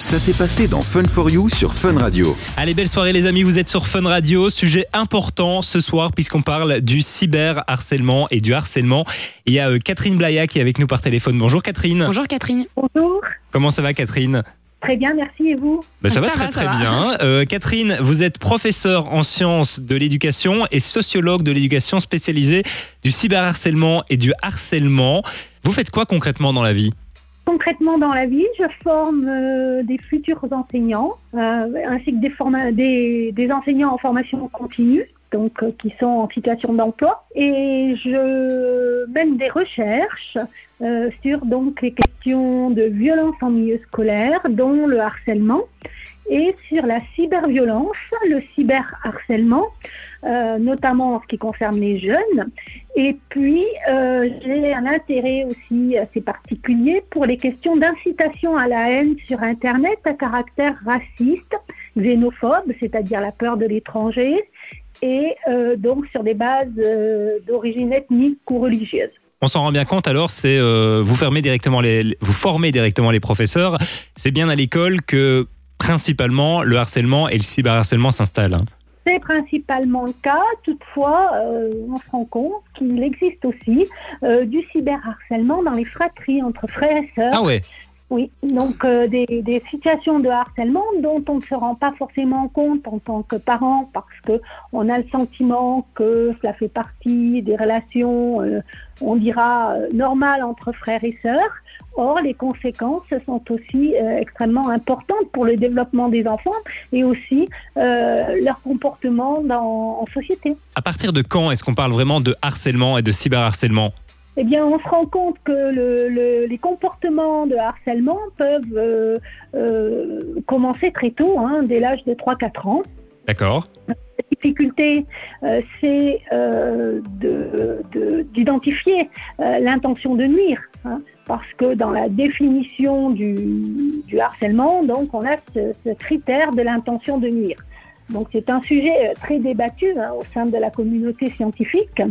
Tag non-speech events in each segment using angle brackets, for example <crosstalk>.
Ça s'est passé dans Fun for You sur Fun Radio. Allez, belle soirée les amis, vous êtes sur Fun Radio. Sujet important ce soir puisqu'on parle du cyberharcèlement et du harcèlement. Il y a euh, Catherine Blaya qui est avec nous par téléphone. Bonjour Catherine. Bonjour Catherine. Bonjour. Comment ça va Catherine? Très bien, merci. Et vous? Ben, ça, Ça va va, très ça très va. bien. <laughs> Euh, Catherine, vous êtes professeure en sciences de l'éducation et sociologue de l'éducation spécialisée du cyberharcèlement et du harcèlement. Vous faites quoi concrètement dans la vie? Concrètement, dans la vie, je forme euh, des futurs enseignants, euh, ainsi que des enseignants en formation continue, donc euh, qui sont en situation d'emploi. Et je mène des recherches euh, sur donc les questions de violence en milieu scolaire, dont le harcèlement, et sur la cyberviolence, le cyberharcèlement, euh, notamment en ce qui concerne les jeunes. Et puis, euh, j'ai un intérêt aussi assez particulier pour les questions d'incitation à la haine sur Internet à caractère raciste, xénophobe, c'est-à-dire la peur de l'étranger, et euh, donc sur des bases euh, d'origine ethnique ou religieuse. On s'en rend bien compte alors, c'est euh, vous fermez directement les, vous formez directement les professeurs. C'est bien à l'école que principalement le harcèlement et le cyberharcèlement s'installent. hein. C'est principalement le cas. Toutefois, euh, on se rend compte qu'il existe aussi euh, du cyberharcèlement dans les fratries entre frères et sœurs. Ah ouais. Oui, donc euh, des, situations de harcèlement dont on ne se rend pas forcément compte en tant que parent parce que on a le sentiment que cela fait partie des relations, euh, on dira, euh, normales entre frères et sœurs. Or, les conséquences sont aussi extrêmement importantes pour le développement des enfants et aussi leur comportement dans, en société. À partir de quand est-ce qu'on parle vraiment de harcèlement et de cyberharcèlement? Eh bien, on se rend compte que le- le- les comportements de harcèlement peuvent euh, euh, commencer très tôt, hein, dès l'âge de 3-4 ans. D'accord. La difficulté, euh, c'est de- de- d'identifier l'intention de nuire. hein, parce que dans la définition du, du harcèlement, donc, on a ce, ce critère de l'intention de nuire. Donc c'est un sujet euh, très débattu hein, au sein de la communauté scientifique,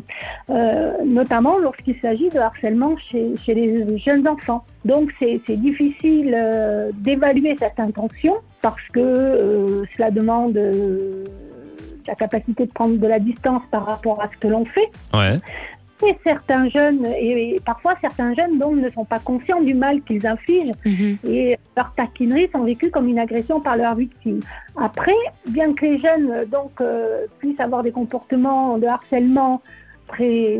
euh, notamment lorsqu'il s'agit de harcèlement chez, chez les jeunes enfants. Donc c'est difficile euh, d'évaluer cette intention parce que cela demande la capacité de prendre de la distance par rapport à ce que l'on fait. Ouais. Et certains jeunes, et, et parfois certains jeunes donc ne sont pas conscients du mal qu'ils infligent Mhm. et leurs taquineries sont vécues comme une agression par leurs victimes. Après, bien que les jeunes donc euh, puissent avoir des comportements de harcèlement très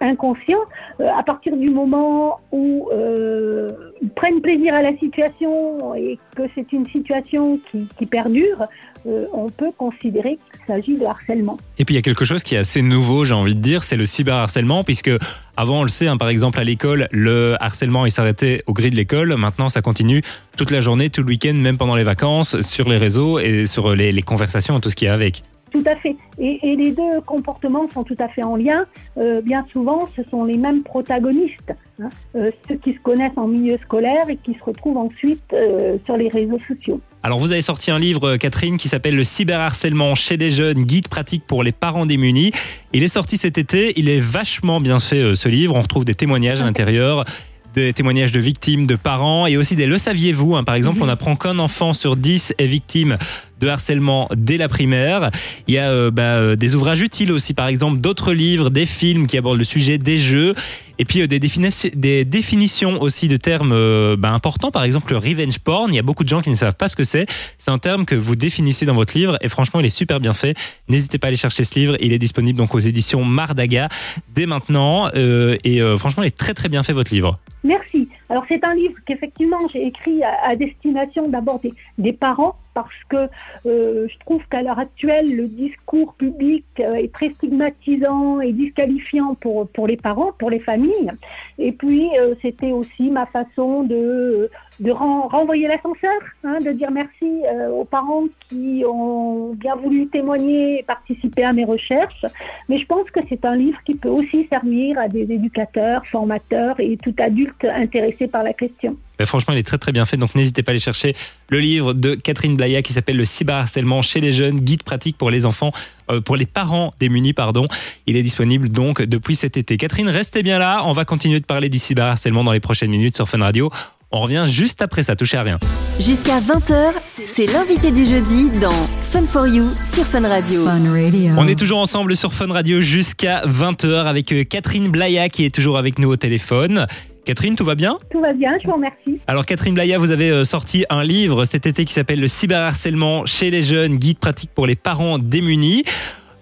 inconscients, euh, à partir du moment où euh, ils prennent plaisir à la situation et que c'est une situation qui, perdure, euh, on peut considérer qu'il s'agit de harcèlement. Et puis il y a quelque chose qui est assez nouveau, j'ai envie de dire, c'est le cyberharcèlement, puisque avant on le sait, hein, par exemple à l'école, le harcèlement il s'arrêtait au gris de l'école. Maintenant ça continue toute la journée, tout le week-end, même pendant les vacances, sur les réseaux et sur les, les conversations et tout ce qui est avec. Tout à fait. Et, et les deux comportements sont tout à fait en lien. Euh, bien souvent, ce sont les mêmes protagonistes, hein. Euh, ceux qui se connaissent en milieu scolaire et qui se retrouvent ensuite euh, sur les réseaux sociaux. Alors vous avez sorti un livre, Catherine, qui s'appelle Le cyberharcèlement chez les jeunes, guide pratique pour les parents démunis. Il est sorti cet été, il est vachement bien fait ce livre, on retrouve des témoignages à l'intérieur des témoignages de victimes, de parents et aussi des le saviez-vous. hein. Par exemple, on apprend qu'un enfant sur 10 est victime de harcèlement dès la primaire. Il y a euh, bah, euh, des ouvrages utiles aussi, par exemple d'autres livres, des films qui abordent le sujet des jeux et puis euh, des, définitions, des définitions aussi de termes euh, bah, importants. Par exemple, le revenge porn. Il y a beaucoup de gens qui ne savent pas ce que c'est. C'est un terme que vous définissez dans votre livre et franchement, il est super bien fait. N'hésitez pas à aller chercher ce livre. Il est disponible donc aux éditions Mardaga dès maintenant euh, et euh, franchement, il est très très bien fait votre livre. Merci. Alors c'est un livre qu'effectivement j'ai écrit à, destination d'abord des parents parce que euh, je trouve qu'à l'heure actuelle le discours public euh, est très stigmatisant et disqualifiant pour, pour les parents, pour les familles. Et puis euh, c'était aussi ma façon de, de ren- renvoyer l'ascenseur, hein, de dire merci aux parents qui ont bien voulu témoigner et participer à mes recherches. Mais je pense que c'est un livre qui peut aussi servir à des éducateurs, formateurs et tout adulte intéressé par la question. Mais franchement, il est très très bien fait, donc n'hésitez pas à aller chercher le livre de Catherine Blaya qui s'appelle Le cyberharcèlement chez les jeunes, guide pratique pour les enfants, euh, pour les parents démunis, pardon. Il est disponible donc depuis cet été. Catherine, restez bien là, on va continuer de parler du cyberharcèlement dans les prochaines minutes sur Fun Radio. On revient juste après ça, touchez à rien. Jusqu'à 20h, c'est l'invité du jeudi dans Fun for You sur Fun Radio. On est toujours ensemble sur Fun Radio jusqu'à 20h avec euh, Catherine Blaya qui est toujours avec nous au téléphone. Catherine, tout va bien? Tout va bien, je vous remercie. Alors Catherine Blaya, vous avez euh, sorti un livre cet été qui s'appelle Le cyberharcèlement chez les jeunes, guide pratique pour les parents démunis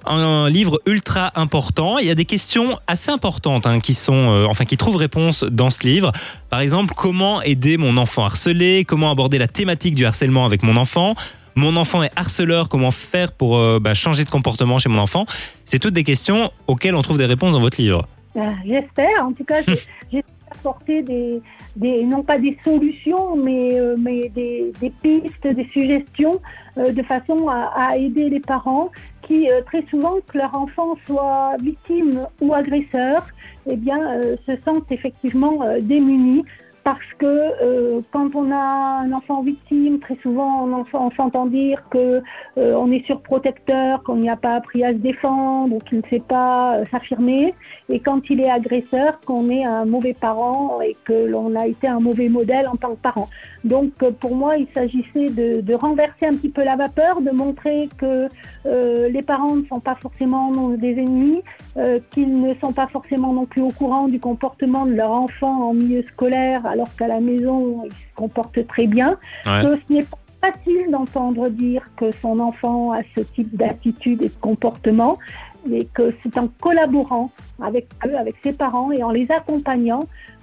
un livre ultra important. Il y a des questions assez importantes hein, qui sont, euh, enfin, qui trouvent réponse dans ce livre. Par exemple, comment aider mon enfant harcelé? Comment aborder la thématique du harcèlement avec mon enfant? Mon enfant est harceleur. Comment faire pour euh, bah, changer de comportement chez mon enfant? C'est toutes des questions auxquelles on trouve des réponses dans votre livre. J'espère. En tout cas, <laughs> j'ai apporter des, non pas des solutions, mais, euh, des, pistes, des suggestions euh, de façon à, aider les parents qui, euh, très souvent, que leur enfant soit victime ou agresseur, eh se sentent effectivement démunis parce que euh, quand on a un enfant victime, très souvent on, on s'entend dire que euh, on est surprotecteur, qu'on n'y a pas appris à se défendre ou qu'il ne sait pas euh, s'affirmer, et quand il est agresseur, qu'on est un mauvais parent et que l'on a été un mauvais modèle en tant que parent. Donc euh, pour moi, il s'agissait de, de, renverser un petit peu la vapeur, de montrer que euh, les parents ne sont pas forcément des ennemis, qu'ils ne sont pas forcément non plus au courant du comportement de leur enfant en milieu scolaire alors qu'à la maison, il se comporte très bien. Ouais. Que ce n'est pas facile d'entendre dire que son enfant a ce type d'attitude et de comportement, mais que c'est en collaborant avec eux, avec ses parents et en les accompagnant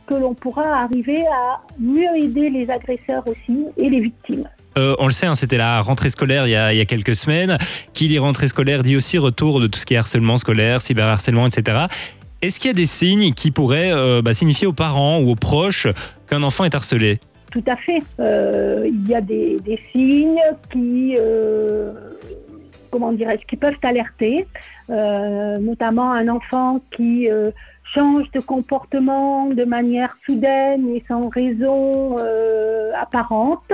que l'on pourra arriver à mieux aider les agresseurs aussi et les victimes. Euh, on le sait, hein, c'était la rentrée scolaire il y, a, il y, a, quelques semaines. Qui dit rentrée scolaire dit aussi retour de tout ce qui est harcèlement scolaire, cyberharcèlement, etc. Est-ce qu'il y a des signes qui pourraient euh, bah, signifier aux parents ou aux proches qu'un enfant est harcelé? Tout à fait. Euh, il y a des, des signes qui, comment dirais-je, qui peuvent alerter, euh, notamment un enfant qui euh, change de comportement de manière soudaine et sans raison euh, apparente,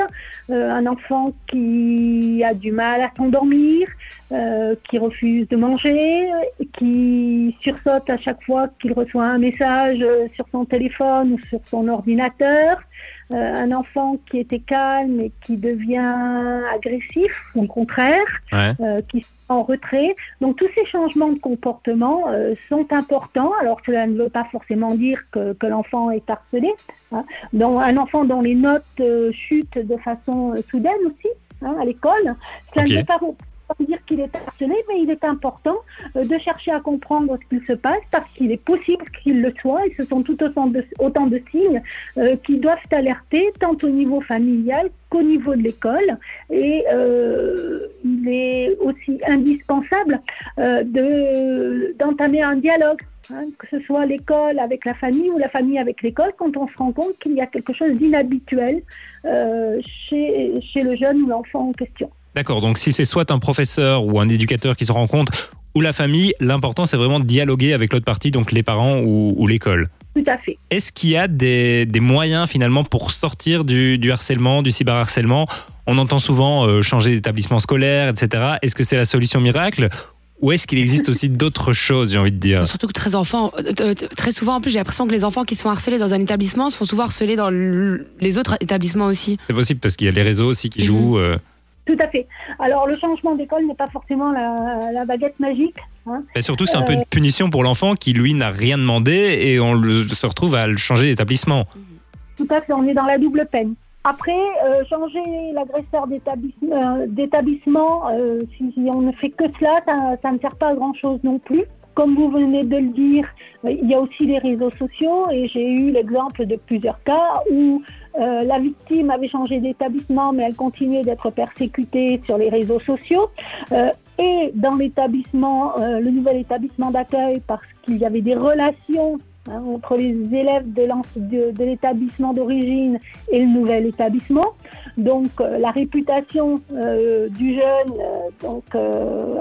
euh, un enfant qui a du mal à s'endormir, euh, qui refuse de manger, qui sursaute à chaque fois qu'il reçoit un message sur son téléphone ou sur son ordinateur, un enfant qui était calme et qui devient agressif, au contraire, ouais. qui en retrait. Donc tous ces changements de comportement euh, sont importants. Alors cela ne veut pas forcément dire que, que l'enfant est harcelé. Hein. Donc, un enfant dont les notes euh, chutent de façon euh, soudaine aussi hein, à l'école, cela okay. ne veut pas dire qu'il est harcelé, mais il est important euh, de chercher à comprendre ce qu'il se passe parce qu'il est possible qu'il le soit et ce sont tout autant de, autant de signes euh, qui doivent alerter tant au niveau familial qu'au niveau de l'école et euh, il est aussi indispensable d'entamer un dialogue Hein, que ce soit l'école avec la famille ou la famille avec l'école, quand on se rend compte qu'il y a quelque chose d'inhabituel chez, chez le jeune ou l'enfant en question. D'accord, donc si c'est soit un professeur ou un éducateur qui se rend compte, ou la famille, l'important c'est vraiment de dialoguer avec l'autre partie, donc les parents ou, ou l'école. Tout à fait. Est-ce qu'il y a des, des, moyens finalement pour sortir du, du harcèlement, du cyberharcèlement? On entend souvent euh, changer d'établissement scolaire, etc. Est-ce que c'est la solution miracle? Ou est-ce qu'il existe aussi d'autres choses, j'ai envie de dire? Surtout que très enfants, euh, très souvent en plus, j'ai l'impression que les enfants qui se font harceler dans un établissement se font souvent harceler dans les autres établissements aussi. C'est possible parce qu'il y a les réseaux aussi qui mmh. jouent. Euh... Tout à fait. Alors le changement d'école n'est pas forcément la, la baguette magique. Hein. Et surtout, c'est un euh... peu une punition pour l'enfant qui lui n'a rien demandé et on le, se retrouve à le changer d'établissement. Tout à fait. On est dans la double peine. Après, euh, changer l'agresseur d'établissement, euh, si on ne fait que cela, ça, ça ne sert pas à grand-chose non plus. Comme vous venez de le dire, il y a aussi les réseaux sociaux et j'ai eu l'exemple de plusieurs cas où euh, la victime avait changé d'établissement mais elle continuait d'être persécutée sur les réseaux sociaux. Euh, et dans l'établissement, euh, le nouvel établissement d'accueil, parce qu'il y avait des relations Hein, entre les élèves de, l'établissement d'origine et le nouvel établissement. Donc la réputation du jeune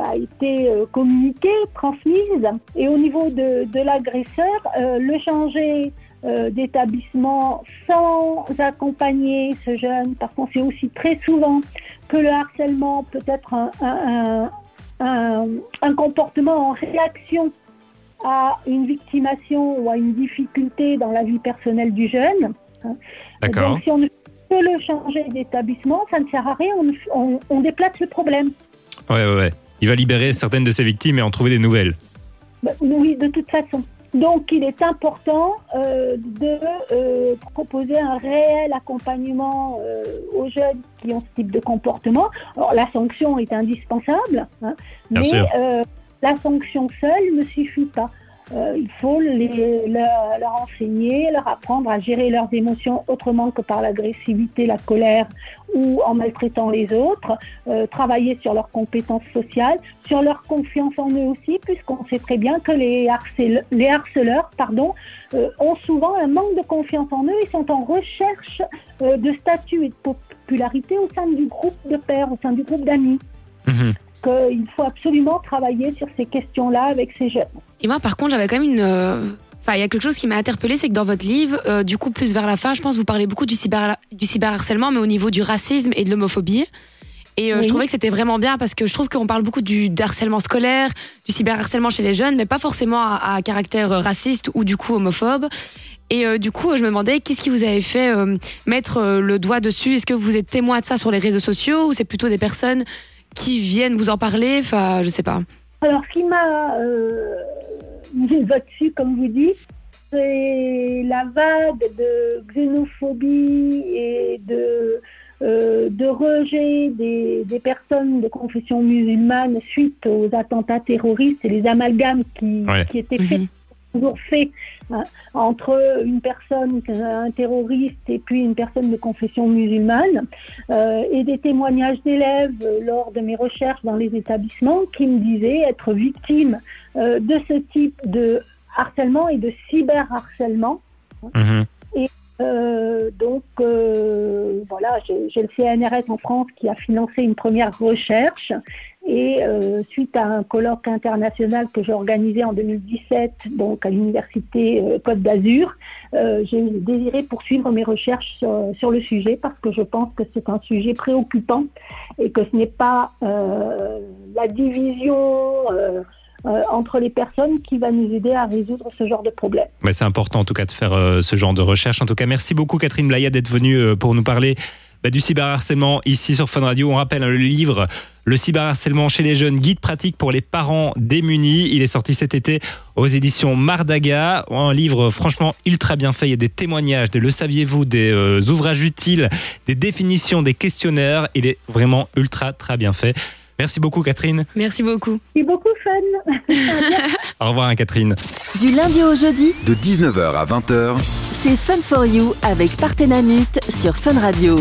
a été communiquée, transmise. Et au niveau de l'agresseur, le changer d'établissement sans accompagner ce jeune, parce qu'on sait aussi très souvent que le harcèlement peut être un, un, un, un comportement en réaction à une victimation ou à une difficulté dans la vie personnelle du jeune. D'accord. Donc si on ne peut le changer d'établissement, ça ne sert à rien, on, on- on déplace le problème. Ouais, ouais, ouais. Il va libérer certaines de ses victimes et en trouver des nouvelles. Bah, Oui, de toute façon. Donc, il est important euh, de euh, proposer un réel accompagnement euh, aux jeunes qui ont ce type de comportement. Alors, la sanction est indispensable, hein, mais euh, la sanction seule ne suffit pas. Euh, il faut les, leur, leur enseigner, leur apprendre à gérer leurs émotions autrement que par l'agressivité, la colère ou en maltraitant les autres, euh, travailler sur leurs compétences sociales, sur leur confiance en eux aussi, puisqu'on sait très bien que les, harcèle- les harceleurs pardon, euh, ont souvent un manque de confiance en eux et sont en recherche de statut et de popularité au sein du groupe de pairs, au sein du groupe d'amis. Mhm. Qu'il faut absolument travailler sur ces questions-là avec ces jeunes. Et moi, par contre, j'avais quand même une. euh, Enfin, il y a quelque chose qui m'a interpellée, c'est que dans votre livre, euh, du coup, plus vers la fin, je pense, vous parlez beaucoup du, cyber, du cyberharcèlement, mais au niveau du racisme et de l'homophobie. Et euh, Oui. je trouvais que c'était vraiment bien parce que je trouve qu'on parle beaucoup du harcèlement scolaire, du cyberharcèlement chez les jeunes, mais pas forcément à, à caractère raciste ou du coup homophobe. Et euh, du coup, je me demandais qu'est-ce qui vous avait fait mettre le doigt dessus? Est-ce que vous êtes témoin de ça sur les réseaux sociaux ou c'est plutôt des personnes qui viennent vous en parler? Enfin, je sais pas. Alors, ce qui m'a euh, mis le doigt dessus, comme vous dites, c'est la vague de xénophobie et de, euh, de rejet des, des personnes de confession musulmane suite aux attentats terroristes et les amalgames qui, Ouais. qui étaient faits Mhm. Toujours fait hein, entre une personne, un terroriste et puis une personne de confession musulmane, euh, et des témoignages d'élèves euh, lors de mes recherches dans les établissements qui me disaient être victimes euh, de ce type de harcèlement et de cyberharcèlement. Mhm. Euh, donc euh, voilà, j'ai le CNRS en France qui a financé une première recherche et euh, suite à un colloque international que j'ai organisé en 2017, donc à l'université euh, Côte d'Azur, euh, j'ai désiré poursuivre mes recherches sur, le sujet parce que je pense que c'est un sujet préoccupant et que ce n'est pas la division entre les personnes qui va nous aider à résoudre ce genre de problème. C'est important en tout cas de faire ce genre de recherche. En tout cas, merci beaucoup Catherine Blaya d'être venue pour nous parler bah, du cyberharcèlement ici sur Fun Radio. On rappelle hein, le livre Le cyberharcèlement chez les jeunes, guide pratique pour les parents démunis. Il est sorti cet été aux éditions Mardaga. Un livre franchement ultra bien fait. Il y a des témoignages, des le saviez-vous, des euh, ouvrages utiles, des définitions, des questionnaires. Il est vraiment ultra très bien fait. Merci beaucoup Catherine. Merci beaucoup. C'est beaucoup fun. <laughs> Au revoir hein, Catherine. Du lundi au jeudi, De 19h à 20h, c'est Fun for You avec Partenamut sur Fun Radio.